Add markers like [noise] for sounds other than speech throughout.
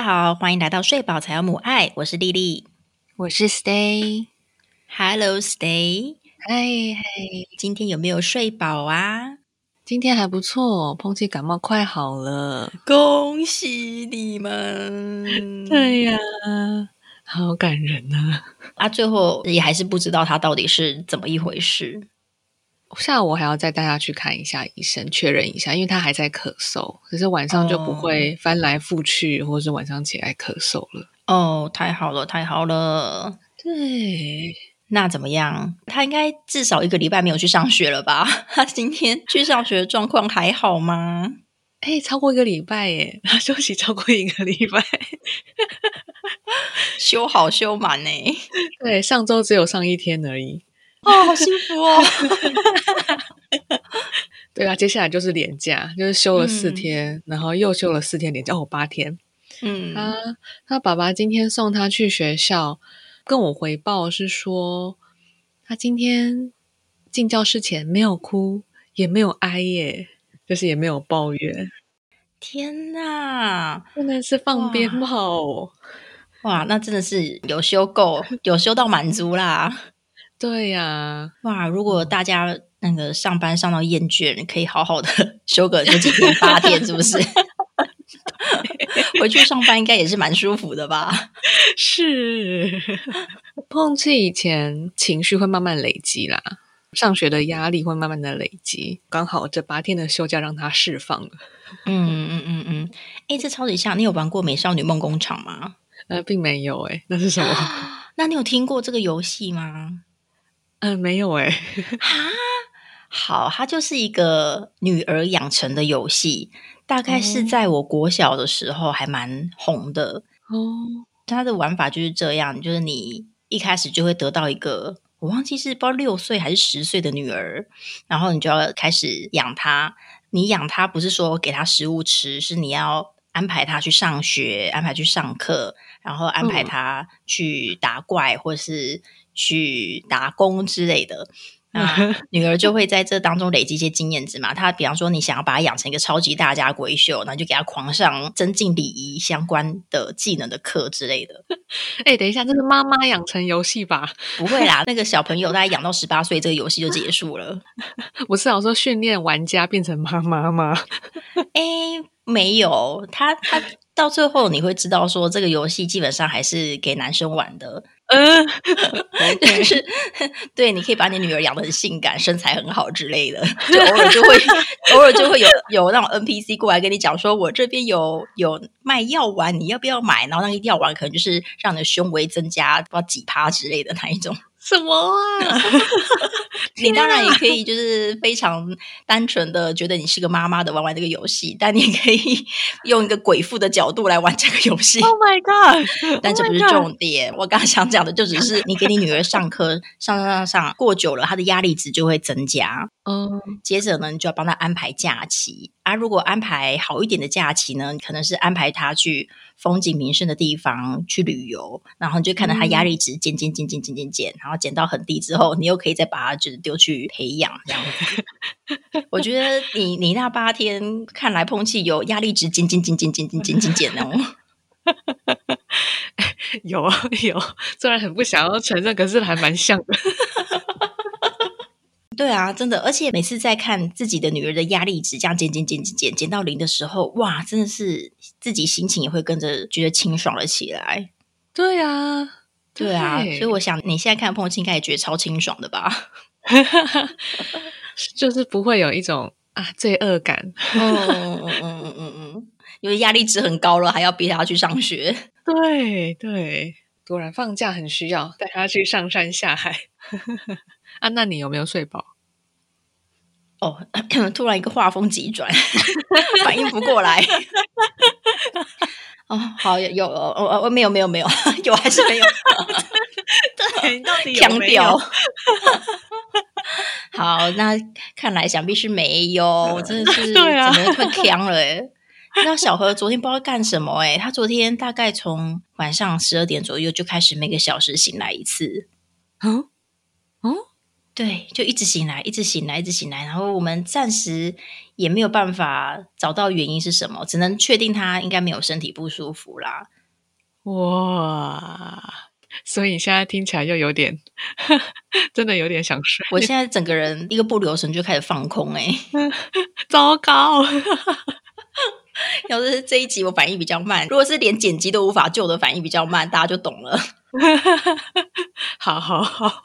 大家好，欢迎来到睡饱才有母爱，我是丽丽，我是 Stay。Hello，Stay，嗨嗨，今天有没有睡饱啊？今天还不错，碰气感冒快好了，恭喜你们！对呀，好感人呐！啊，最后也还是不知道他到底是怎么一回事。下午还要再带他去看一下医生，确认一下，因为他还在咳嗽，可是晚上就不会翻来覆去，或者是晚上起来咳嗽了。哦，太好了，太好了！对，那怎么样？他应该至少一个礼拜没有去上学了吧？[laughs] 他今天去上学的状况还好吗？哎，超过一个礼拜耶，[laughs] 他休息超过一个礼拜，[laughs] 休好休满呢。对，上周只有上一天而已。哦，好幸福哦！对啊，接下来就是年假，就是休了四天，然后又休了四天年假，哦，八天。嗯，他他爸爸今天送他去学校，跟我回报是说，他今天进教室前没有哭，也没有哀耶，就是也没有抱怨。天哪，真的是放鞭炮！哇，那真的是有修够，有修到满足啦。对呀，哇！如果大家那个上班上到厌倦，可以好好的 [laughs] 休个这几天八天，是不是？[laughs] 回去上班应该也是蛮舒服的吧？[laughs] 是，碰气以前情绪会慢慢累积啦，上学的压力会慢慢的累积，刚好这八天的休假让他释放了。嗯嗯嗯嗯，哎，这超级像，你有玩过《美少女梦工厂》吗？呃，并没有，哎，那是什么？[gasps] 那你有听过这个游戏吗？嗯，没有哎。哈，好，它就是一个女儿养成的游戏，大概是在我国小的时候还蛮红的哦。它的玩法就是这样，就是你一开始就会得到一个，我忘记是不知道六岁还是十岁的女儿，然后你就要开始养她。你养她不是说给她食物吃，是你要安排她去上学，安排去上课，然后安排她去打怪或是。去打工之类的，那 [laughs] 女儿就会在这当中累积一些经验值嘛。她比方说，你想要把她养成一个超级大家闺秀，那就给她狂上增进礼仪相关的技能的课之类的。[laughs] 哎，等一下，这是妈妈养成游戏吧？不会啦，那个小朋友大概养到十八岁，这个游戏就结束了。[laughs] 我是想说训练玩家变成妈妈吗？哎，没有，他他到最后你会知道说，这个游戏基本上还是给男生玩的。嗯，[laughs] 就是 [laughs] 对，你可以把你女儿养的很性感，身材很好之类的，[laughs] 就偶尔就会偶尔就会有有那种 NPC 过来跟你讲说，我这边有有卖药丸，你要不要买？然后那个药丸可能就是让你的胸围增加不知道几趴之类的那一种。什么啊？[laughs] 你当然也可以，就是非常单纯的觉得你是个妈妈的玩玩这个游戏，但你可以用一个鬼父的角度来玩这个游戏。[laughs] Oh my god！[laughs] 但这不是重点，我刚刚想讲的就只是你给你女儿上课上上上上过久了，她的压力值就会增加。嗯，接着呢，你就要帮他安排假期。啊，如果安排好一点的假期呢，可能是安排他去。风景名胜的地方去旅游，然后你就看到他压力值减减减减减减减，然后减到很低之后，你又可以再把他就是丢去培养这样子。我觉得你你那八天看来碰气有压力值减减减减减减减减减哦。[laughs] 有啊有，虽然很不想要承认，可是还蛮像的。对啊，真的，而且每次在看自己的女儿的压力值这样减减减减减减到零的时候，哇，真的是自己心情也会跟着觉得清爽了起来。对啊，对啊，所以我想你现在看碰气应该也觉得超清爽的吧？[laughs] 就是不会有一种啊罪恶感。嗯嗯嗯嗯嗯嗯，因为压力值很高了，还要逼他去上学。对对，果然放假很需要带他去上山下海。啊，那你有没有睡饱？哦，[coughs] 突然一个画风急转，[laughs] 反应不过来。哦，好有有哦，哦没有没有没有，[laughs] 有还是没有？[laughs] 对，到底有没有？好，那看来想必是没有，真的是对啊，快呛了哎。那小何昨天不知道干什么哎，他昨天大概从晚上十二点左右就开始每个小时醒来一次。嗯。对，就一直醒来，一直醒来，一直醒来。然后我们暂时也没有办法找到原因是什么，只能确定他应该没有身体不舒服啦。哇，所以你现在听起来又有点，[laughs] 真的有点想睡。我现在整个人一个不留神就开始放空，哎，[laughs] 糟糕！[laughs] 要是这一集我反应比较慢，如果是连剪辑都无法救的反应比较慢，大家就懂了。好好好，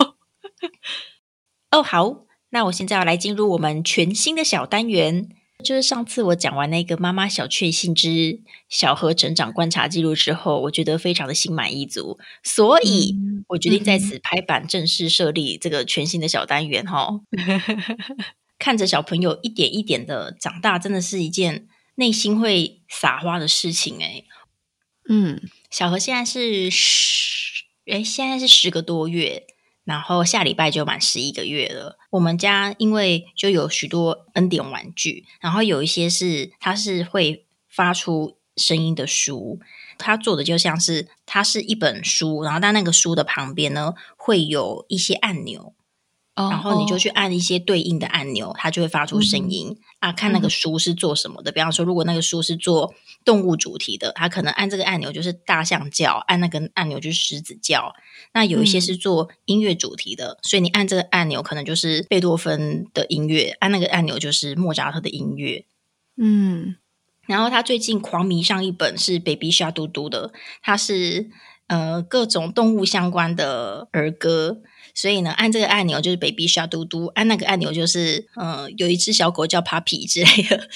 哦好，那我现在要来进入我们全新的小单元，就是上次我讲完那个妈妈小确幸之小何成长观察记录之后，我觉得非常的心满意足，所以我决定在此拍板正式设立这个全新的小单元哈。[laughs] 看着小朋友一点一点的长大，真的是一件内心会撒花的事情哎。嗯，小何现在是十，哎，现在是十个多月，然后下礼拜就满十一个月了。我们家因为就有许多恩典玩具，然后有一些是它是会发出声音的书，它做的就像是它是一本书，然后但那个书的旁边呢会有一些按钮。然后你就去按一些对应的按钮，它就会发出声音啊。看那个书是做什么的，比方说，如果那个书是做动物主题的，它可能按这个按钮就是大象叫，按那个按钮就是狮子叫。那有一些是做音乐主题的，所以你按这个按钮可能就是贝多芬的音乐，按那个按钮就是莫扎特的音乐。嗯，然后他最近狂迷上一本是 Baby 沙嘟嘟的，它是呃各种动物相关的儿歌。所以呢，按这个按钮就是 baby 小嘟嘟，按那个按钮就是嗯，有一只小狗叫 puppy 之类的。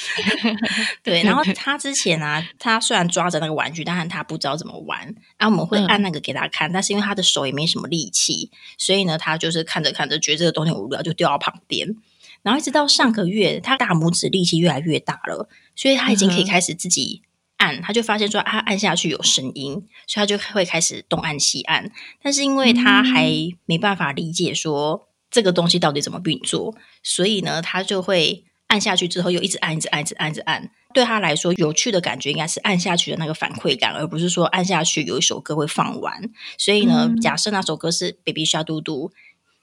[laughs] 对，然后他之前啊，他虽然抓着那个玩具，但是他不知道怎么玩。啊，我们会按那个给他看，但是因为他的手也没什么力气，所以呢，他就是看着看着，觉得这个东西无聊，就丢到旁边。然后一直到上个月，他大拇指力气越来越大了，所以他已经可以开始自己。按，他就发现说他，按下去有声音，所以他就会开始东按西按。但是因为他还没办法理解说这个东西到底怎么运作，所以呢，他就会按下去之后又一直按，一直按，一直按，一直按。对他来说，有趣的感觉应该是按下去的那个反馈感，而不是说按下去有一首歌会放完。所以呢，假设那首歌是 Baby 小嘟嘟，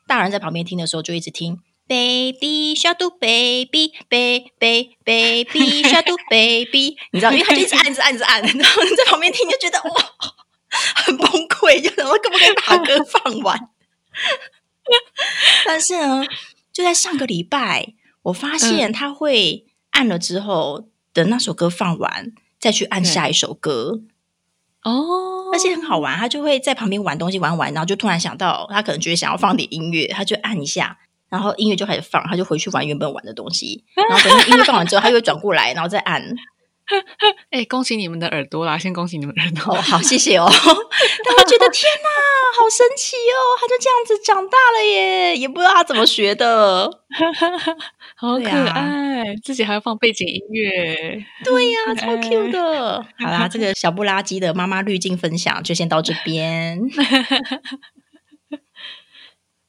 大人在旁边听的时候就一直听。Baby shark baby baby baby shark baby，[laughs] 你知道，因为他就一直按 [laughs] 着按着按，然后你在旁边听就觉得哇，很崩溃，就想说可不可以把歌放完？[laughs] 但是呢，就在上个礼拜，我发现他会按了之后，等那首歌放完，再去按下一首歌。哦，而且很好玩，他就会在旁边玩东西玩玩，然后就突然想到，他可能觉得想要放点音乐，他就按一下。然后音乐就开始放，他就回去玩原本玩的东西。然后等音乐放完之后，他又会转过来，然后再按。[laughs] 哎，恭喜你们的耳朵啦！先恭喜你们耳朵，好，谢谢哦。但我觉得天哪，好神奇哦！他就这样子长大了耶，也不知道他怎么学的，[laughs] 好可爱。自己还要放背景音乐，[laughs] 对呀，超 Q 的。好啦，这个小不拉几的妈妈滤镜分享就先到这边。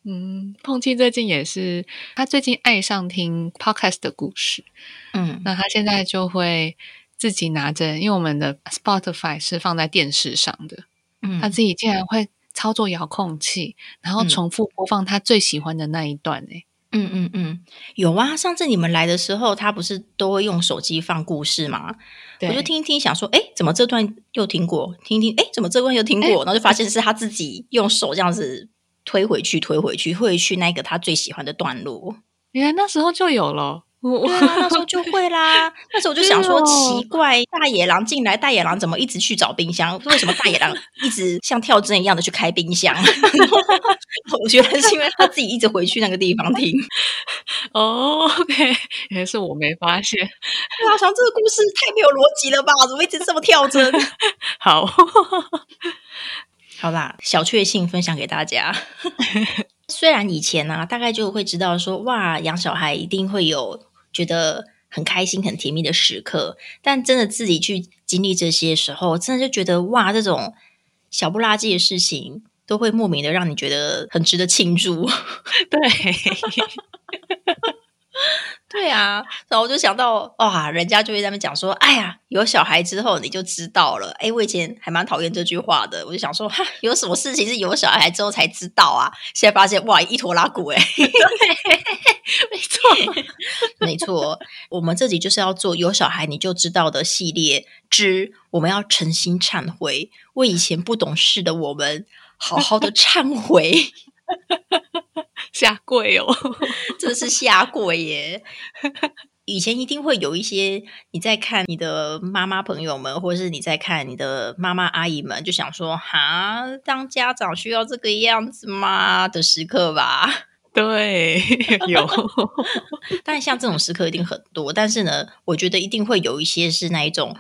嗯，碰气最近也是，他最近爱上听 podcast 的故事。嗯，那他现在就会自己拿着，因为我们的 Spotify 是放在电视上的，嗯，他自己竟然会操作遥控器，然后重复播放他最喜欢的那一段。哎，嗯嗯嗯，有啊，上次你们来的时候，他不是都会用手机放故事吗？我就听一听，想说，哎，怎么这段又听过？听听，哎，怎么这段又听过？[laughs] 然后就发现是他自己用手这样子。推回去，推回去，会去那个他最喜欢的段落。原来那时候就有了，对啊，那时候就会啦。[laughs] 那时候我就想说，奇怪，大野狼进来，大野狼怎么一直去找冰箱？为什么大野狼 [laughs] 一直像跳针一样的去开冰箱？[laughs] 我觉得是因为他自己一直回去那个地方听。哦，OK，原来是我没发现。对啊，想这个故事太没有逻辑了吧？怎么一直这么跳针？好。好啦，小确幸分享给大家。[laughs] 虽然以前呢，大概就会知道说，哇，养小孩一定会有觉得很开心、很甜蜜的时刻，但真的自己去经历这些时候，真的就觉得哇，这种小不拉几的事情，都会莫名的让你觉得很值得庆祝。[laughs] 对，[laughs] 对啊，然后我就想到，哇，人家就会在那边讲说，哎呀，有小孩之后你就知道了。哎，我以前还蛮讨厌这句话的，我就想说，哈，有什么事情是有小孩之后才知道啊？现在发现，哇，一坨拉骨，哎，[laughs] 没错，没错，我们这集就是要做有小孩你就知道的系列之，我们要诚心忏悔，为以前不懂事的我们好好的忏悔。[laughs] 下跪哦，[laughs] 这是下跪耶！以前一定会有一些你在看你的妈妈朋友们，或者是你在看你的妈妈阿姨们，就想说：“哈，当家长需要这个样子吗？”的时刻吧。对，有。[laughs] 但像这种时刻一定很多，但是呢，我觉得一定会有一些是那一种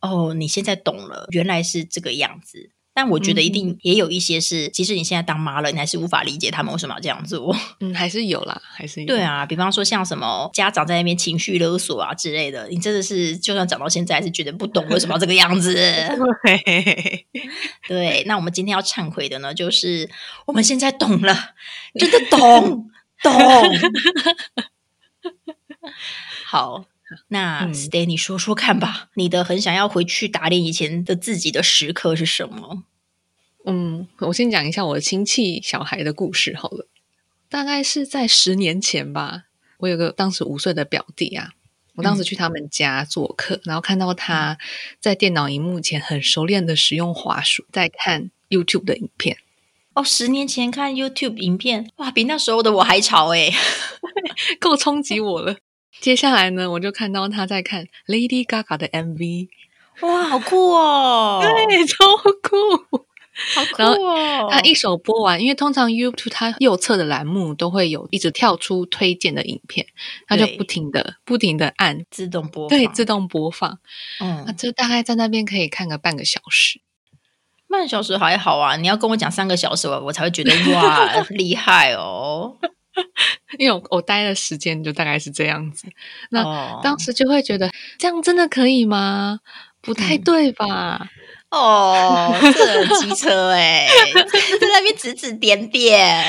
哦，你现在懂了，原来是这个样子。但我觉得一定也有一些是，即使你现在当妈了，你还是无法理解他们为什么要这样做。[laughs] 嗯，还是有啦，还是有。对啊，比方说像什么家长在那边情绪勒索啊之类的，你真的是就算长到现在，还是觉得不懂为什么要这个样子。[laughs] [laughs] 对，那我们今天要忏悔的呢，就是我们现在懂了，真的懂懂。好。那 Stay，你说说看吧，你的很想要回去打脸以前的自己的时刻是什么？嗯，我先讲一下我的亲戚小孩的故事好了。大概是在十年前吧，我有个当时五岁的表弟啊，我当时去他们家做客，然后看到他在电脑荧幕前很熟练的使用滑鼠，在看 YouTube 的影片。哦，十年前看 YouTube 影片，哇，比那时候的我还潮哎，[laughs] 够冲击我了。接下来呢，我就看到他在看 Lady Gaga 的 MV，哇，好酷哦！对，超酷，好酷哦！他一首播完，因为通常 YouTube 它右侧的栏目都会有一直跳出推荐的影片，他就不停的、不停的按自动播，对，自动播放。嗯，那这大概在那边可以看个半个小时，半小时还好啊。你要跟我讲三个小时，我我才会觉得哇，[laughs] 厉害哦。[laughs] 因为我我待的时间就大概是这样子，那当时就会觉得这样真的可以吗？不太对吧？哦，这机车哎，在那边指指点点，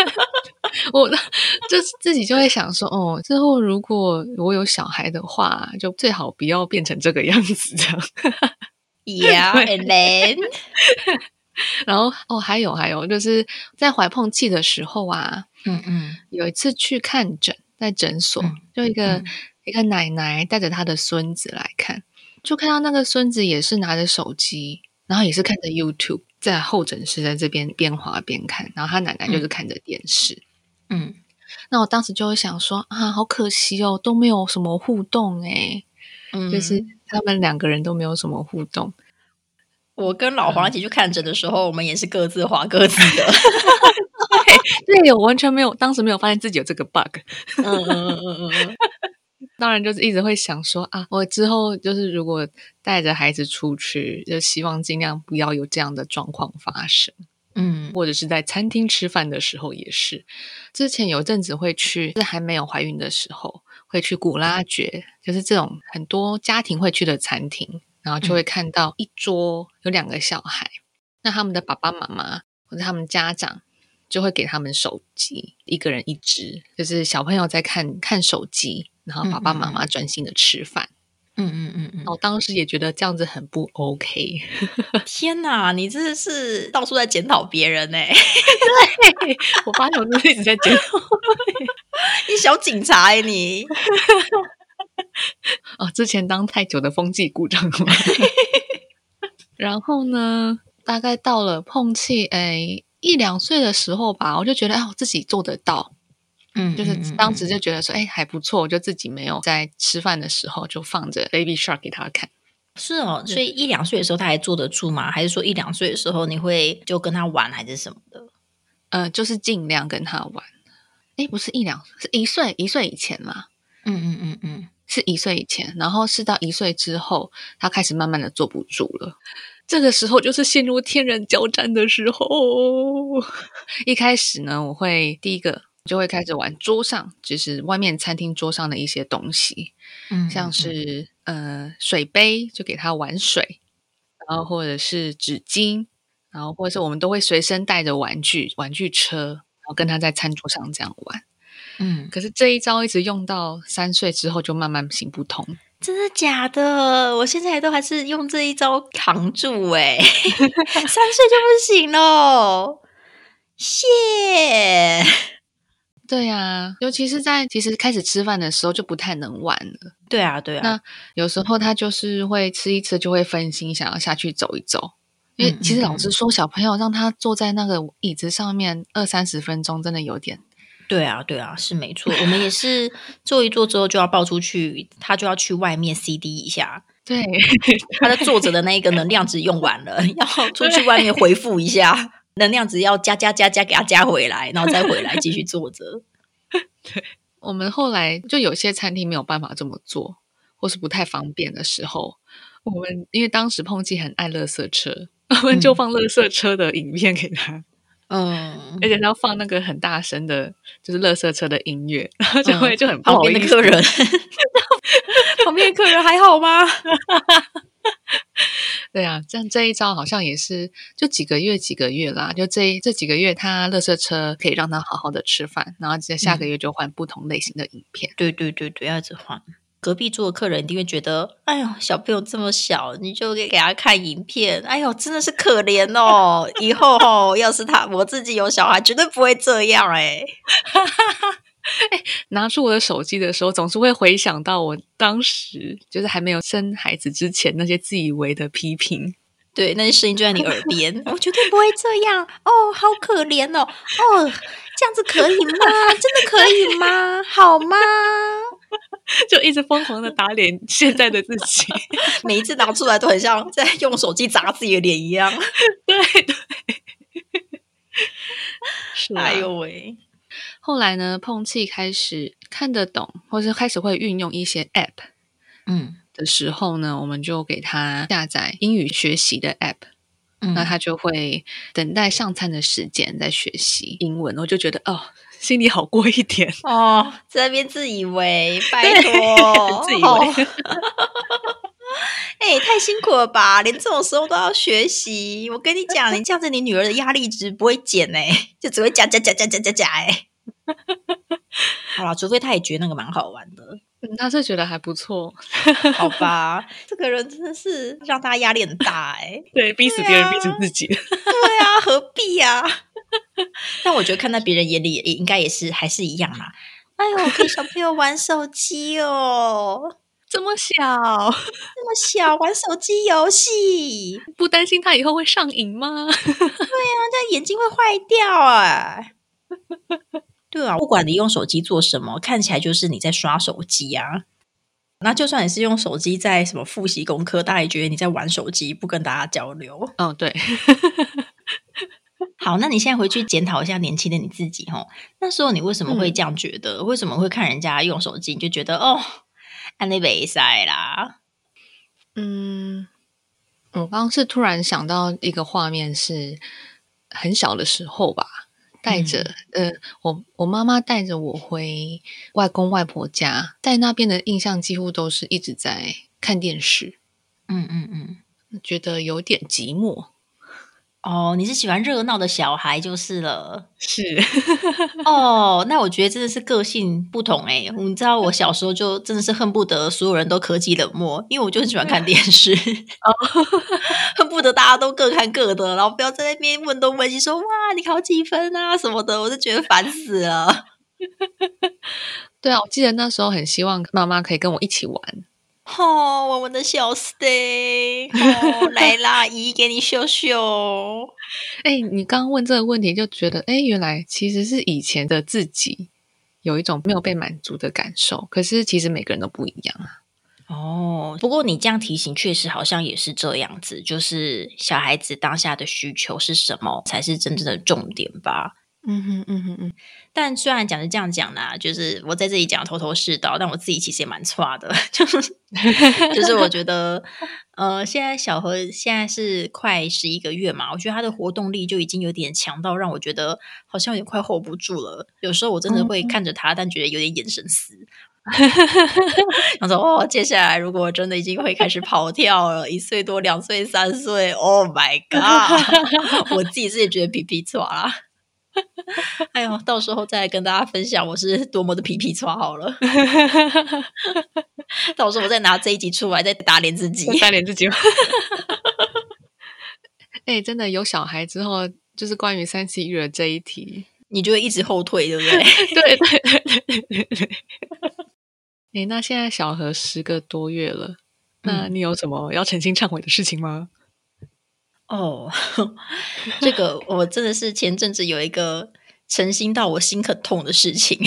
[laughs] 我就是自己就会想说，哦，之后如果我有小孩的话，就最好不要变成这个样子，这样。Yeah，and [laughs] then，然后哦，还有还有，就是在怀碰气的时候啊。嗯嗯，有一次去看诊，在诊所，就一个一个奶奶带着她的孙子来看，就看到那个孙子也是拿着手机，然后也是看着 YouTube，在候诊室在这边边滑边看，然后他奶奶就是看着电视。嗯，那我当时就会想说啊，好可惜哦，都没有什么互动哎，就是他们两个人都没有什么互动。我跟老黄一起去看诊的时候，我们也是各自划各自的。[laughs] [laughs] 对，我完全没有，当时没有发现自己有这个 bug。嗯嗯嗯嗯嗯。当然，就是一直会想说啊，我之后就是如果带着孩子出去，就希望尽量不要有这样的状况发生。嗯，或者是在餐厅吃饭的时候也是。之前有阵子会去，是还没有怀孕的时候，会去古拉爵，就是这种很多家庭会去的餐厅，然后就会看到一桌有两个小孩，那他们的爸爸妈妈或者他们家长。就会给他们手机，一个人一只，就是小朋友在看看手机，然后爸爸妈妈专心的吃饭。嗯嗯嗯嗯，我当时也觉得这样子很不 OK。[laughs] 天哪，你真的是到处在检讨别人呢？对，我发现我一直在检讨，[laughs] 你小警察哎你。哦，之前当太久的风纪股长了。[laughs] 然后呢，大概到了碰气哎。一两岁的时候吧，我就觉得哎，我自己做得到，嗯，就是当时就觉得说，哎，还不错，我就自己没有在吃饭的时候就放着 Baby Shark 给他看。是哦，所以一两岁的时候他还坐得住吗？还是说一两岁的时候你会就跟他玩还是什么的？呃，就是尽量跟他玩。哎，不是一两，是一岁，一岁以前嘛。嗯嗯嗯嗯，是一岁以前，然后是到一岁之后，他开始慢慢的坐不住了。这个时候就是陷入天人交战的时候。[laughs] 一开始呢，我会第一个就会开始玩桌上，就是外面餐厅桌上的一些东西，嗯，像是呃水杯，就给他玩水，然后或者是纸巾，然后或者是我们都会随身带着玩具，玩具车，然后跟他在餐桌上这样玩。嗯，可是这一招一直用到三岁之后，就慢慢行不通。真的假的？我现在都还是用这一招扛住哎，三岁就不行喽。谢。对呀，尤其是在其实开始吃饭的时候就不太能玩了。对啊，对啊。那有时候他就是会吃一吃就会分心，想要下去走一走。因为其实老师说，小朋友让他坐在那个椅子上面二三十分钟，真的有点。对啊，对啊，是没错。我们也是坐一坐之后就要抱出去，他就要去外面 CD 一下。对，他的坐着的那一个能量值用完了，要出去外面回复一下，能量值要加加加加给他加回来，然后再回来继续坐着。[laughs] 对，我们后来就有些餐厅没有办法这么做，或是不太方便的时候，我们因为当时碰见很爱乐色车，我们就放乐色车的影片给他。嗯，而且他要放那个很大声的，就是乐色车的音乐，然后就会就很旁边的客人，[laughs] 旁边的客人还好吗？[laughs] 对啊，这样这一招好像也是就几个月几个月啦，就这这几个月，他乐色车可以让他好好的吃饭，然后接下个月就换不同类型的影片。对对对对，要一直换。隔壁桌的客人一定会觉得，哎呦，小朋友这么小，你就给给他看影片，哎呦，真的是可怜哦。[laughs] 以后哦，要是他我自己有小孩，绝对不会这样哎。[laughs] 哎，拿出我的手机的时候，总是会回想到我当时就是还没有生孩子之前那些自以为的批评。对，那些声音就在你耳边，[laughs] 我绝对不会这样哦，好可怜哦，哦，这样子可以吗？真的可以吗？好吗？[laughs] 就一直疯狂的打脸现在的自己，[laughs] 每一次拿出来都很像在用手机砸自己的脸一样。[laughs] 对对，是哎呦喂！后来呢，碰气开始看得懂，或是开始会运用一些 App，嗯的时候呢，我们就给他下载英语学习的 App，那他就会等待上餐的时间在学习英文，我就觉得哦。心里好过一点哦，在那边自以为，拜托，[laughs] 自以为，[laughs] 哎，太辛苦了吧？连这种时候都要学习，我跟你讲，你这样子，你女儿的压力值不会减哎，就只会加加加加加加加哎。[laughs] 好了，除非他也觉得那个蛮好玩的，他是觉得还不错，好吧？这个人真的是让大家压力很大哎，对，逼死别人，逼死自己，对啊，何必呀？[laughs] 但我觉得看在别人眼里也应该也是还是一样啦。哎呦，跟小朋友玩手机哦，[laughs] 这么小，这么小玩手机游戏，不担心他以后会上瘾吗？[laughs] 对啊，这眼睛会坏掉啊。对啊，不管你用手机做什么，看起来就是你在刷手机啊。那就算你是用手机在什么复习功课，大家也觉得你在玩手机，不跟大家交流。嗯，对。好，那你现在回去检讨一下年轻的你自己哦，那时候你为什么会这样觉得？为什么会看人家用手机，你就觉得哦，安利没塞啦？嗯，我刚是突然想到一个画面，是很小的时候吧，带着呃，我我妈妈带着我回外公外婆家，在那边的印象几乎都是一直在看电视。嗯嗯嗯，觉得有点寂寞。哦，你是喜欢热闹的小孩就是了。是哦，那我觉得真的是个性不同哎。你知道我小时候就真的是恨不得所有人都科技冷漠，因为我就很喜欢看电视，恨不得大家都各看各的，然后不要在那边问东问西，说哇你考几分啊什么的，我就觉得烦死了。[laughs] 对啊，我记得那时候很希望妈妈可以跟我一起玩。哦，我们的小 stay，哦，来啦，姨给你秀秀。[laughs] 哎，你刚刚问这个问题，就觉得，哎，原来其实是以前的自己有一种没有被满足的感受。可是其实每个人都不一样啊。哦，不过你这样提醒，确实好像也是这样子，就是小孩子当下的需求是什么，才是真正的重点吧。嗯哼嗯哼嗯，但虽然讲是这样讲啦，就是我在这里讲头头是道，但我自己其实也蛮差的，[laughs] 就是就是我觉得，呃，现在小何现在是快十一个月嘛，我觉得他的活动力就已经有点强到让我觉得好像有点快 hold 不住了。有时候我真的会看着他，但觉得有点眼神死。[laughs] 他说：[laughs] “哦，接下来如果真的已经会开始跑跳了，一岁多、两岁、三岁，Oh my god！我自己是也觉得皮皮抓啦。” [laughs] 哎呦，到时候再来跟大家分享我是多么的皮皮抓好了。[laughs] 到时候我再拿这一集出来，再打脸自己，打脸自己。哎，真的有小孩之后，就是关于三 C 育儿这一题，你就会一直后退，对不对？[laughs] 对对对对对。哎，那现在小何十个多月了，那你有什么要诚心忏悔的事情吗？哦，这个我真的是前阵子有一个诚心到我心很痛的事情，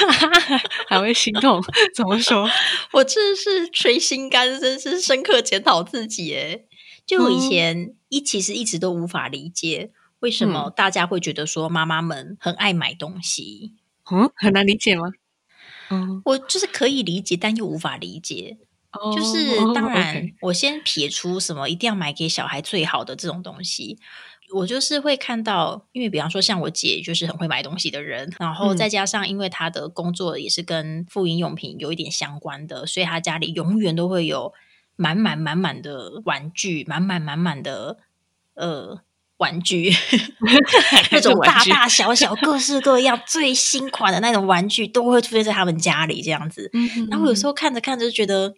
[laughs] 还会心痛？怎么说？[laughs] 我真的是捶心肝，真是深刻检讨自己。哎，就我以前一其实一直都无法理解，为什么大家会觉得说妈妈们很爱买东西？嗯，很难理解吗？嗯，我就是可以理解，但又无法理解。就是当 [laughs] 然，我先撇出什么一定要买给小孩最好的这种东西，我就是会看到，因为比方说像我姐就是很会买东西的人，然后再加上因为她的工作也是跟妇婴用品有一点相关的，所以她家里永远都会有满满满满的玩具，满满满满的呃玩具，[laughs] [laughs] 那种大大小小、各式各样、最新款的那种玩具都会出现在他们家里这样子。然后有时候看着看着就觉得。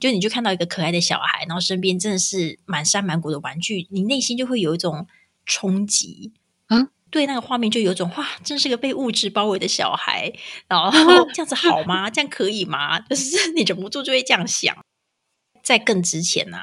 就你就看到一个可爱的小孩，然后身边真的是满山满谷的玩具，你内心就会有一种冲击嗯！对那个画面就有种哇，真是个被物质包围的小孩，然后 [laughs] 这样子好吗？这样可以吗？就是 [laughs] 你忍不住就会这样想。在更之前呢，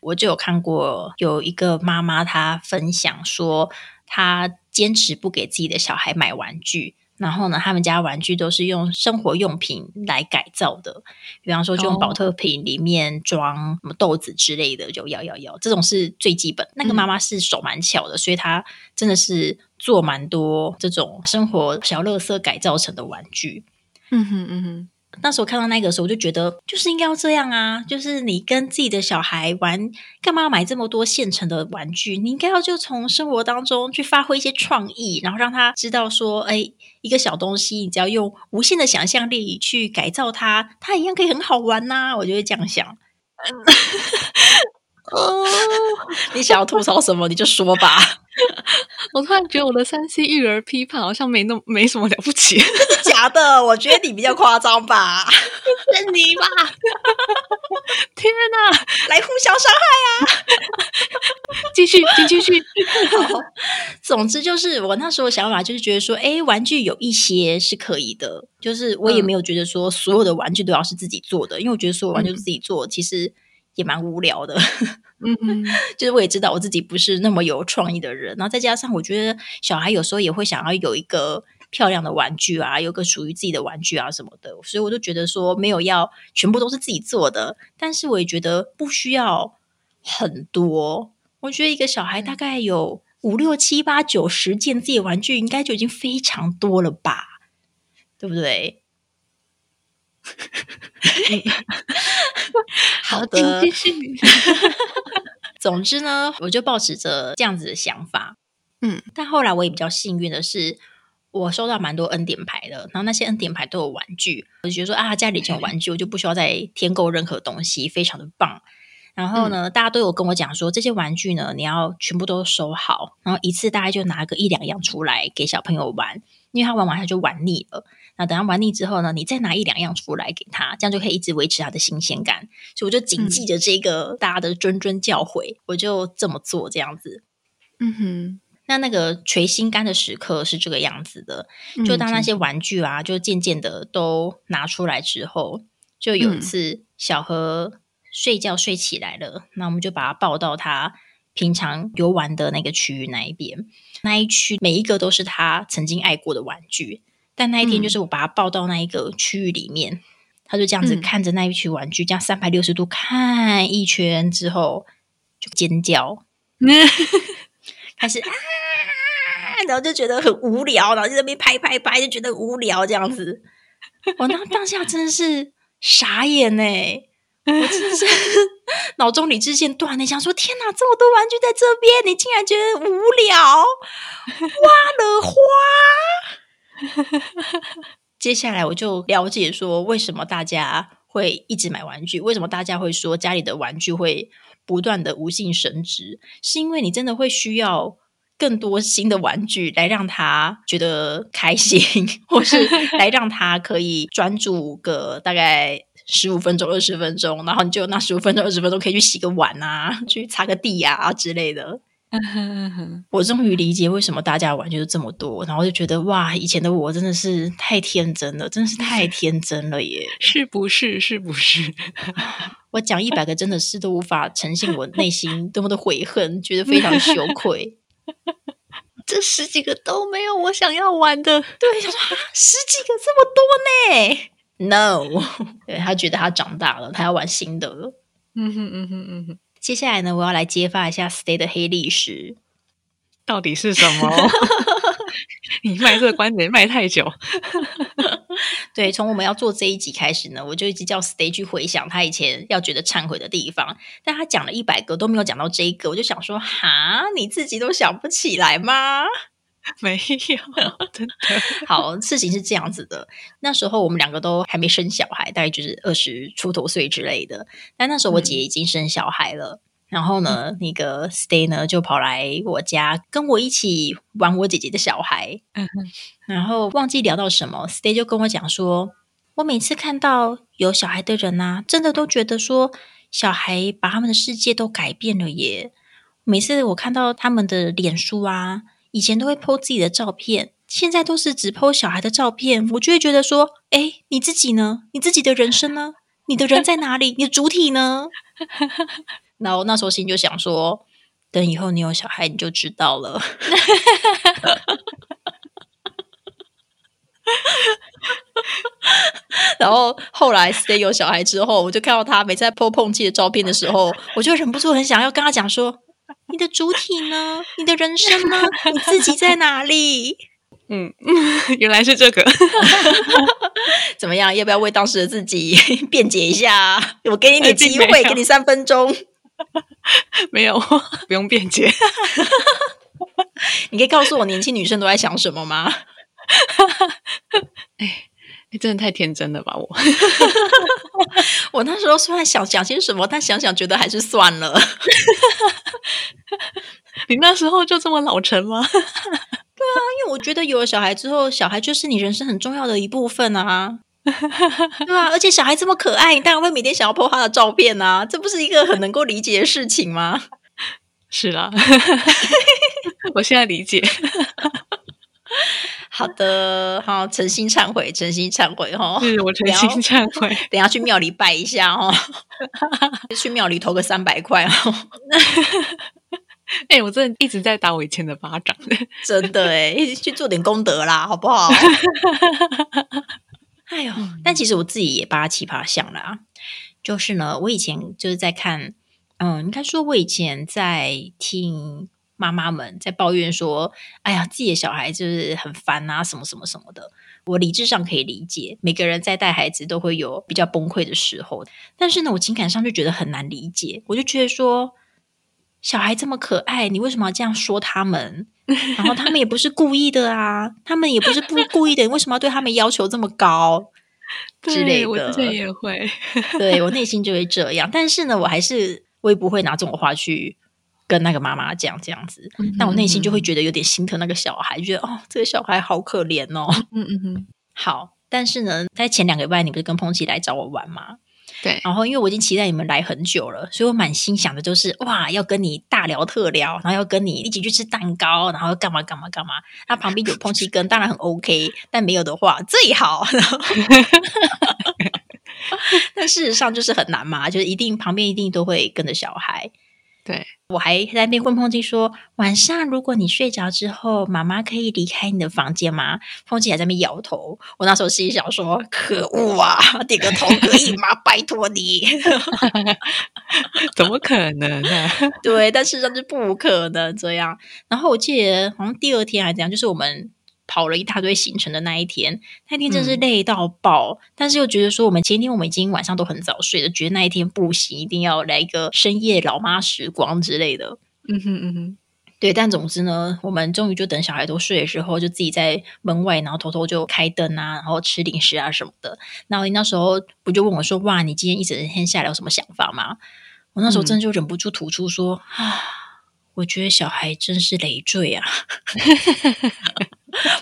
我就有看过有一个妈妈，她分享说，她坚持不给自己的小孩买玩具。然后呢，他们家玩具都是用生活用品来改造的，比方说就用保特瓶里面装什么豆子之类的，就摇摇摇，这种是最基本。那个妈妈是手蛮巧的，所以她真的是做蛮多这种生活小乐色改造成的玩具。嗯哼嗯哼。那时候看到那个时候，我就觉得就是应该要这样啊！就是你跟自己的小孩玩，干嘛要买这么多现成的玩具？你应该要就从生活当中去发挥一些创意，然后让他知道说，哎，一个小东西，你只要用无限的想象力去改造它，它一样可以很好玩呐！我就会这样想。[laughs] 哦，[laughs] 你想要吐槽什么，你就说吧。[laughs] 我突然觉得我的三 C 育儿批判好像没那么没什么了不起，[laughs] 假的？我觉得你比较夸张吧，是你吧？天哪，来互相伤害啊！继续，继续。好，总之就是我那时候想法就是觉得说，哎，玩具有一些是可以的，就是我也没有觉得说所有的玩具都要是自己做的，因为我觉得所有玩具自己做其实。也蛮无聊的，嗯，[laughs] 就是我也知道我自己不是那么有创意的人，然后再加上我觉得小孩有时候也会想要有一个漂亮的玩具啊，有个属于自己的玩具啊什么的，所以我就觉得说没有要全部都是自己做的，但是我也觉得不需要很多，我觉得一个小孩大概有五六七八九十件自己的玩具，应该就已经非常多了吧，对不对？[laughs] [laughs] 好的，继续。[laughs] 总之呢，我就保持着这样子的想法。嗯，但后来我也比较幸运的是，我收到蛮多恩典牌的，然后那些恩典牌都有玩具，我就觉得说啊，家里已经有玩具，我就不需要再添购任何东西，非常的棒。然后呢，大家都有跟我讲说，这些玩具呢，你要全部都收好，然后一次大概就拿个一两样出来给小朋友玩，因为他玩完他就玩腻了。那等他玩腻之后呢，你再拿一两样出来给他，这样就可以一直维持他的新鲜感。所以我就谨记着这个大家的谆谆教诲，我就这么做这样子。嗯哼，那那个捶心肝的时刻是这个样子的，就当那些玩具啊，就渐渐的都拿出来之后，就有一次小何睡觉睡起来了，那我们就把他抱到他平常游玩的那个区域那一边，那一区每一个都是他曾经爱过的玩具。但那一天，就是我把他抱到那一个区域里面，他就这样子看着那一区玩具，这样三百六十度看一圈之后，就尖叫，[laughs] 开始啊，然后就觉得很无聊，然后就在那边拍拍拍，就觉得无聊这样子。我那当下真的是傻眼呢，我真的是脑中理智线断了，想说天哪，这么多玩具在这边，你竟然觉得无聊，挖了花。[laughs] 接下来我就了解说，为什么大家会一直买玩具？为什么大家会说家里的玩具会不断的无性升值？是因为你真的会需要更多新的玩具来让他觉得开心，或是来让他可以专注个大概十五分钟、二十分钟，然后你就那十五分钟、二十分钟可以去洗个碗啊，去擦个地啊之类的。[laughs] 我终于理解为什么大家玩就是这么多，然后就觉得哇，以前的我真的是太天真了，真的是太天真了耶！是不是？是不是？[laughs] 我讲一百个真的是都无法呈现我内心多么的悔恨，觉得非常羞愧。这十几个都没有我想要玩的，对，想说十几个这么多呢？No，[laughs] 对他觉得他长大了，他要玩新的了。嗯哼嗯哼嗯哼。接下来呢，我要来揭发一下 Stay 的黑历史，到底是什么？[laughs] 你卖这个观点卖太久。[laughs] 对，从我们要做这一集开始呢，我就一直叫 Stay 去回想他以前要觉得忏悔的地方，但他讲了一百个都没有讲到这一个，我就想说，哈，你自己都想不起来吗？[laughs] 没有，真的。[laughs] 好，事情是这样子的。那时候我们两个都还没生小孩，大概就是二十出头岁之类的。但那时候我姐已经生小孩了，然后呢，那个 Stay 呢就跑来我家跟我一起玩我姐姐的小孩。嗯哼。然后忘记聊到什么，Stay 就跟我讲说，我每次看到有小孩的人呐，真的都觉得说，小孩把他们的世界都改变了耶。每次我看到他们的脸书啊。以前都会 po 自己的照片，现在都是只 po 小孩的照片，我就会觉得说，哎，你自己呢？你自己的人生呢？你的人在哪里？你的主体呢？[laughs] 然后那时候心就想说，等以后你有小孩，你就知道了。[laughs] 然后后来 Stay 有小孩之后，我就看到他每次在 po 碰气的照片的时候，我就忍不住很想要跟他讲说。你的主体呢？你的人生呢？你自己在 [laughs] 哪里？嗯，[laughs] 原来是这个。[laughs] 怎么样？要不要为当时的自己辩解一下？我给你点机会，给你三分钟。没有，不用辩解。你可以告诉我，年轻女生都在想什么吗？哎。你真的太天真了吧！我 [laughs] 我那时候虽然想讲些什么，但想想觉得还是算了。[laughs] 你那时候就这么老成吗？[laughs] 对啊，因为我觉得有了小孩之后，小孩就是你人生很重要的一部分啊。对啊，而且小孩这么可爱，你当然会每天想要 po 他的照片啊，这不是一个很能够理解的事情吗？是啦，我现在理解。好的，好，诚心忏悔，诚心忏悔，哈，是我诚心忏悔，等下去庙里拜一下，哈，[laughs] 去庙里投个三百块，哈，哎，我真的一直在打我以前的巴掌，[laughs] 真的，哎，去做点功德啦，好不好？[laughs] 哎呦，但其实我自己也八奇葩想啦，就是呢，我以前就是在看，嗯，应该说，我以前在听。妈妈们在抱怨说：“哎呀，自己的小孩就是很烦啊，什么什么什么的。”我理智上可以理解，每个人在带孩子都会有比较崩溃的时候。但是呢，我情感上就觉得很难理解。我就觉得说，小孩这么可爱，你为什么要这样说他们？[laughs] 然后他们也不是故意的啊，他们也不是不故意的，你为什么要对他们要求这么高之类的？我之前也会，对我内心就会这样。但是呢，我还是我也不会拿这种话去。跟那个妈妈讲这样子，但我内心就会觉得有点心疼那个小孩，觉得哦，这个小孩好可怜哦。嗯嗯嗯。好，但是呢，在前两个礼拜，你不是跟彭琪来找我玩吗？对。然后，因为我已经期待你们来很久了，所以我满心想的就是哇，要跟你大聊特聊，然后要跟你一起去吃蛋糕，然后干嘛干嘛干嘛。那旁边有彭琪跟，当然很 OK，但没有的话最好。[laughs] [laughs] 但事实上就是很难嘛，就是一定旁边一定都会跟着小孩。对，我还在那边问碰击说：“晚上如果你睡着之后，妈妈可以离开你的房间吗？”碰击还在那边摇头。我那时候心想说：“可恶啊，[laughs] 点个头可以吗？拜托你，[laughs] 怎么可能呢？” [laughs] 对，但事实上是不可能这样。然后我记得好像第二天还怎样，就是我们。跑了一大堆行程的那一天，那天真是累到爆，但是又觉得说我们前天我们已经晚上都很早睡了，觉得那一天不行，一定要来一个深夜老妈时光之类的。嗯哼嗯哼，对。但总之呢，我们终于就等小孩都睡的时候，就自己在门外，然后偷偷就开灯啊，然后吃零食啊什么的。然后那时候不就问我说：“哇，你今天一整天下来有什么想法吗？”我那时候真就忍不住吐出说：“啊。”我觉得小孩真是累赘啊。[laughs]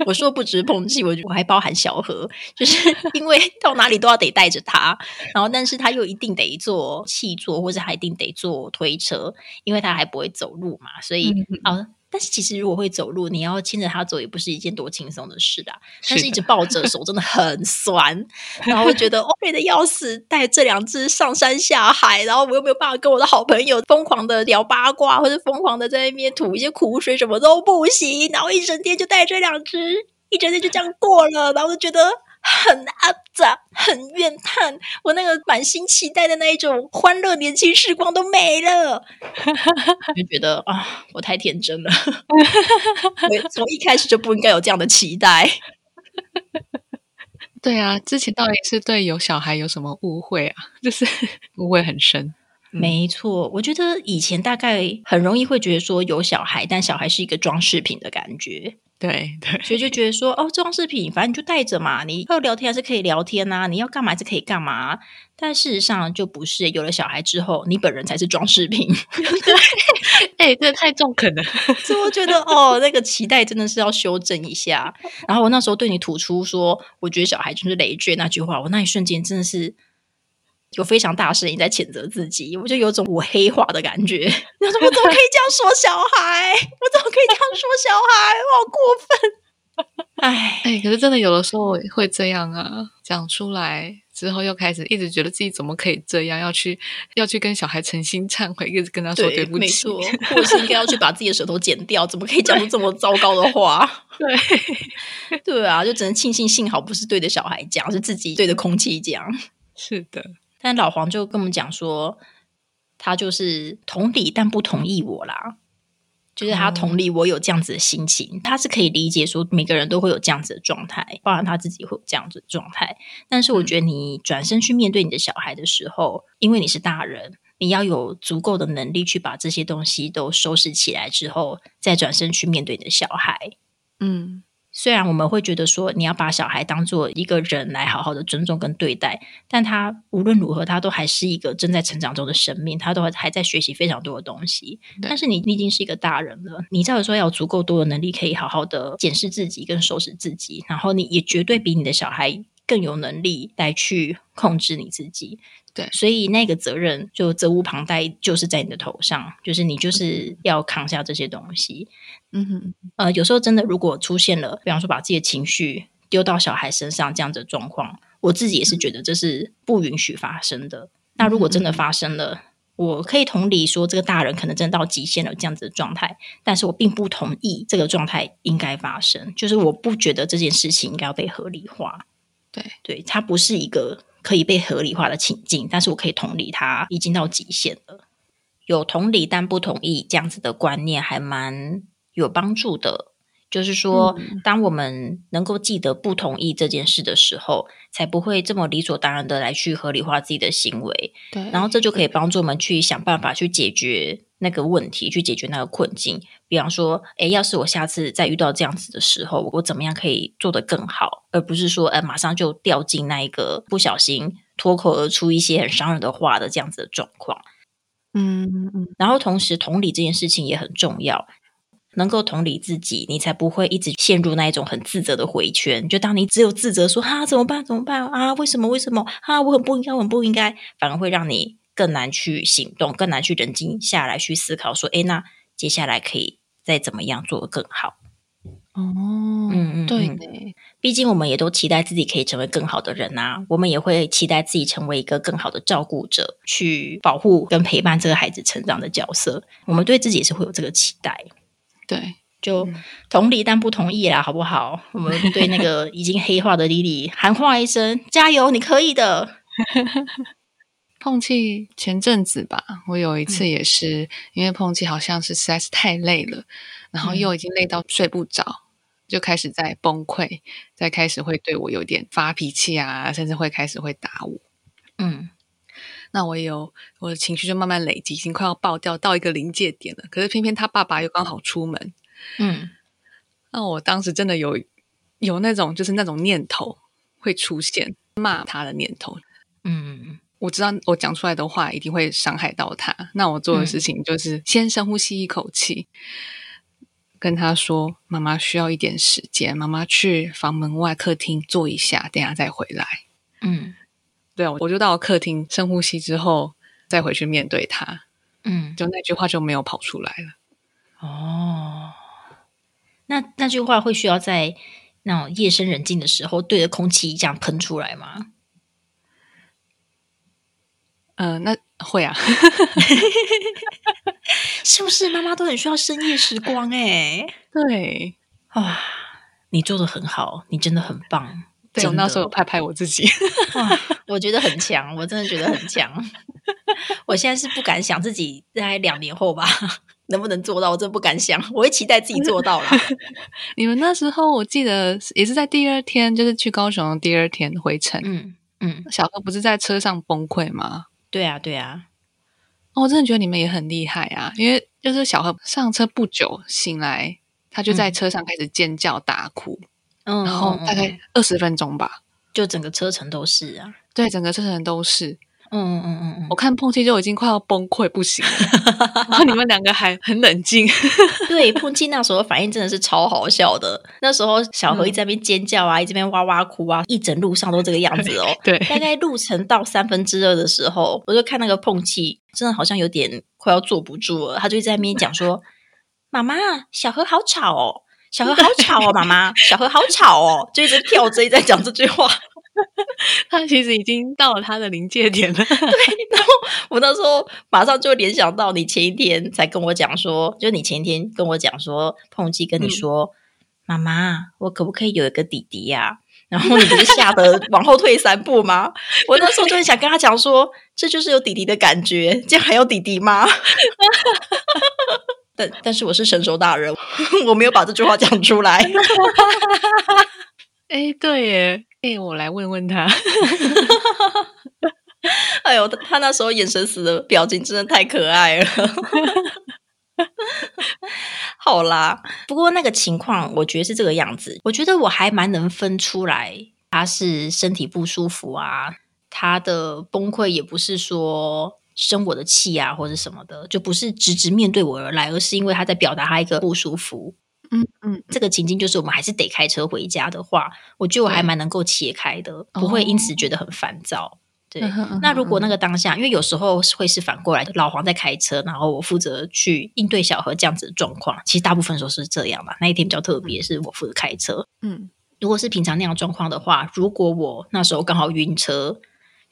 我说不止碰气，我我还包含小何，就是 [laughs] 因为到哪里都要得带着他，然后但是他又一定得坐气座，或者还一定得坐推车，因为他还不会走路嘛，所以啊。但是其实如果会走路，你要牵着他走也不是一件多轻松的事啊。但是一直抱着手真的很酸，然后觉得 [laughs] 哦累的要死，带这两只上山下海，然后我又没有办法跟我的好朋友疯狂的聊八卦，或者疯狂的在那边吐一些苦水，什么都不行。然后一整天就带这两只，一整天就这样过了，然后就觉得。很阿杂，很怨叹，我那个满心期待的那一种欢乐年轻时光都没了，[laughs] 就觉得啊，我太天真了，[laughs] 从一开始就不应该有这样的期待。[laughs] 对啊，之前到底是对有小孩有什么误会啊？就是误会很深。没错，我觉得以前大概很容易会觉得说有小孩，但小孩是一个装饰品的感觉。对对，所以就觉得说，哦，装饰品，反正你就带着嘛，你要聊天还是可以聊天呐，你要干嘛还是可以干嘛。但事实上就不是，有了小孩之后，你本人才是装饰品。[laughs] 对，哎，这太中肯了。所以我觉得，哦，那个期待真的是要修正一下。然后我那时候对你吐出说，我觉得小孩就是累赘那句话，我那一瞬间真的是。有非常大声音在谴责自己，我就有种我黑化的感觉。我怎么可以这样说小孩？我怎么可以这样说小孩？我好过分！哎哎，可是真的有的时候会这样啊，讲出来之后又开始一直觉得自己怎么可以这样，要去要去跟小孩诚心忏悔，一直跟他说对不起，没错，或者是应该要去把自己的舌头剪掉，怎么可以讲出这么糟糕的话？[laughs] 对对啊，就只能庆幸幸好不是对着小孩讲，是自己对着空气讲。是的。但老黄就跟我们讲说，他就是同理，但不同意我啦。就是他同理我有这样子的心情，他是可以理解说每个人都会有这样子的状态，包含他自己会有这样子的状态。但是我觉得你转身去面对你的小孩的时候，因为你是大人，你要有足够的能力去把这些东西都收拾起来之后，再转身去面对你的小孩。嗯。虽然我们会觉得说你要把小孩当做一个人来好好的尊重跟对待，但他无论如何，他都还是一个正在成长中的生命，他都还在学习非常多的东西。但是你已经是一个大人了，你照理说要有足够多的能力，可以好好的检视自己跟收拾自己，然后你也绝对比你的小孩更有能力来去控制你自己。对，所以那个责任就责无旁贷，就是在你的头上，就是你就是要扛下这些东西。嗯哼，呃，有时候真的，如果出现了，比方说把自己的情绪丢到小孩身上这样子的状况，我自己也是觉得这是不允许发生的。那如果真的发生了，我可以同理说，这个大人可能真的到极限了这样子的状态，但是我并不同意这个状态应该发生，就是我不觉得这件事情应该要被合理化。对，对，它不是一个。可以被合理化的情境，但是我可以同理它已经到极限了。有同理但不同意这样子的观念，还蛮有帮助的。就是说，当我们能够记得不同意这件事的时候，才不会这么理所当然的来去合理化自己的行为。对，然后这就可以帮助我们去想办法去解决。那个问题去解决那个困境，比方说，诶，要是我下次再遇到这样子的时候，我怎么样可以做得更好，而不是说，呃，马上就掉进那一个不小心脱口而出一些很伤人的话的这样子的状况。嗯嗯，然后同时同理这件事情也很重要，能够同理自己，你才不会一直陷入那一种很自责的回圈。就当你只有自责说，啊，怎么办？怎么办啊？为什么？为什么？啊，我很不应该，我很不应该，反而会让你。更难去行动，更难去冷静下来去思考，说：“哎，那接下来可以再怎么样做得更好？”哦，嗯嗯，对，毕竟我们也都期待自己可以成为更好的人呐，我们也会期待自己成为一个更好的照顾者，去保护跟陪伴这个孩子成长的角色。我们对自己也是会有这个期待。对，就同理但不同意啦，好不好？我们对那个已经黑化的莉莉喊话一声：“加油，你可以的！” [laughs] 碰气前阵子吧，我有一次也是因为碰气好像是实在是太累了，然后又已经累到睡不着，就开始在崩溃，再开始会对我有点发脾气啊，甚至会开始会打我。嗯，那我有我的情绪就慢慢累积，已经快要爆掉到一个临界点了。可是偏偏他爸爸又刚好出门，嗯，那我当时真的有有那种就是那种念头会出现骂他的念头，嗯。我知道我讲出来的话一定会伤害到他，那我做的事情就是先深呼吸一口气，跟他说：“妈妈需要一点时间，妈妈去房门外客厅坐一下，等下再回来。”嗯，对啊，我就到客厅深呼吸之后，再回去面对他。嗯，就那句话就没有跑出来了。哦，那那句话会需要在那种夜深人静的时候对着空气这样喷出来吗？嗯，那会啊，[laughs] 是不是？妈妈都很需要深夜时光哎。对，哇，你做的很好，你真的很棒。对，我那时候拍拍我自己，哇，我觉得很强，我真的觉得很强。我现在是不敢想自己在两年后吧能不能做到，我真不敢想。我会期待自己做到了。[laughs] 你们那时候我记得也是在第二天，就是去高雄的第二天回程。嗯嗯，小哥不是在车上崩溃吗？对啊，对啊。我真的觉得你们也很厉害啊，因为就是小何上车不久醒来，他就在车上开始尖叫大哭。嗯，然后大概二十分钟吧，就整个车程都是啊，对，整个车程都是，嗯嗯嗯嗯，我看碰气就已经快要崩溃不行了，然后你们两个还很冷静，[laughs] 对，碰气那时候反应真的是超好笑的，那时候小何一直在那边尖叫啊，一直边哇哇哭啊，一整路上都这个样子哦，[laughs] 对，大概路程到三分之二的时候，我就看那个碰气真的好像有点快要坐不住了，他就在那边讲说：“妈妈，小何好吵哦。”小何好吵哦，妈妈，小何好吵哦，就一直跳追在讲这句话。[laughs] 他其实已经到了他的临界点了。[laughs] 对，然后我那时候马上就联想到你前一天才跟我讲说，就你前一天跟我讲说，碰击跟你说，妈妈，我可不可以有一个弟弟呀？然后你不是吓得往后退三步吗？我那时候就很想跟他讲说，这就是有弟弟的感觉，这样还有弟弟吗？[laughs] 但但是我是成熟大人，我没有把这句话讲出来。哎，对耶，哎，我来问问他。[laughs] 哎呦，他那时候眼神死的表情真的太可爱了。[laughs] 好啦，不过那个情况，我觉得是这个样子。我觉得我还蛮能分出来，他是身体不舒服啊，他的崩溃也不是说。生我的气啊，或者什么的，就不是直直面对我而来，而是因为他在表达他一个不舒服。嗯嗯，这个情境就是我们还是得开车回家的话，我觉得我还蛮能够切开的，不会因此觉得很烦躁。对，那如果那个当下，因为有时候会是反过来的，老黄在开车，然后我负责去应对小何这样子的状况。其实大部分时候是这样吧。那一天比较特别，是我负责开车。嗯，如果是平常那样状况的话，如果我那时候刚好晕车。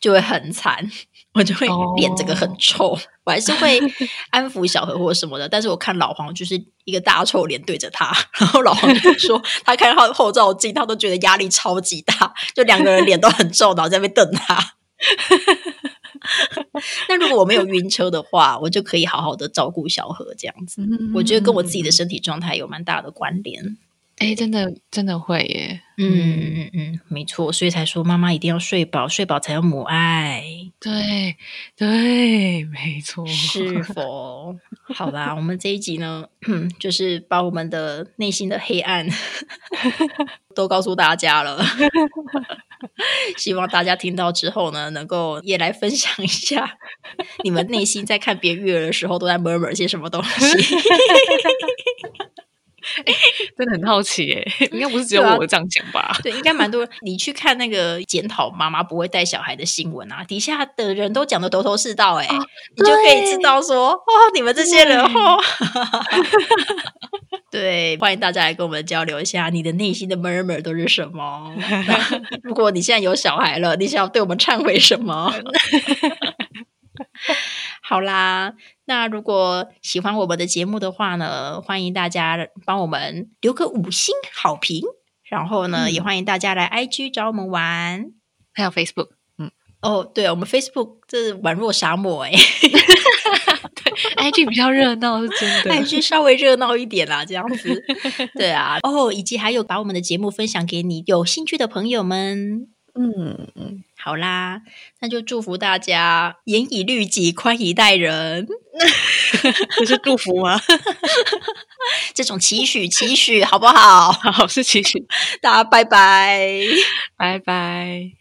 就会很惨，我就会脸这个很臭，我还是会 [laughs] 安抚小何或什么的。但是我看老黄就是一个大臭脸对着他，然后老黄就说 [laughs] 他看他后照镜，他都觉得压力超级大，就两个人脸都很臭，然后在那边瞪他。[laughs] 那如果我没有晕车的话，我就可以好好的照顾小何这样子。我觉得跟我自己的身体状态有蛮大的关联。哎，真的真的会耶，嗯嗯嗯，没错，所以才说妈妈一定要睡饱，睡饱才有母爱。对对，没错，是否？好啦，我们这一集呢，[clears throat] 就是把我们的内心的黑暗 [laughs] [laughs] 都告诉大家了。[laughs] 希望大家听到之后呢，能够也来分享一下，你们内心在看别人育儿的时候都在 murmur 些什么东西。真的很好奇耶，应该不是只有我这样讲吧？对，应该蛮多。你去看那个检讨妈妈不会带小孩的新闻啊，底下的人都讲的头头是道，哎，你就可以知道说，哦，你们这些人哦，[laughs] 对，欢迎大家来跟我们交流一下，你的内心的 murmur 都是什么？[laughs] 如果你现在有小孩了，你想要对我们忏悔什么？[laughs] 好啦，那如果喜欢我们的节目的话呢，欢迎大家帮我们留个五星好评，然后呢，也欢迎大家来 IG 找我们玩，还有 Facebook。嗯，哦，对，我们 Facebook 这宛若沙漠哎，[laughs] 对，IG 比较热闹是真的，IG 稍微热闹一点啦，这样子。对啊，哦，以及还有把我们的节目分享给你有兴趣的朋友们。嗯嗯，好啦，那就祝福大家严以律己，宽以待人。[laughs] 这是祝福吗？[laughs] 这种期许，期许好不好？[laughs] 好，是期许。大家拜拜，拜拜。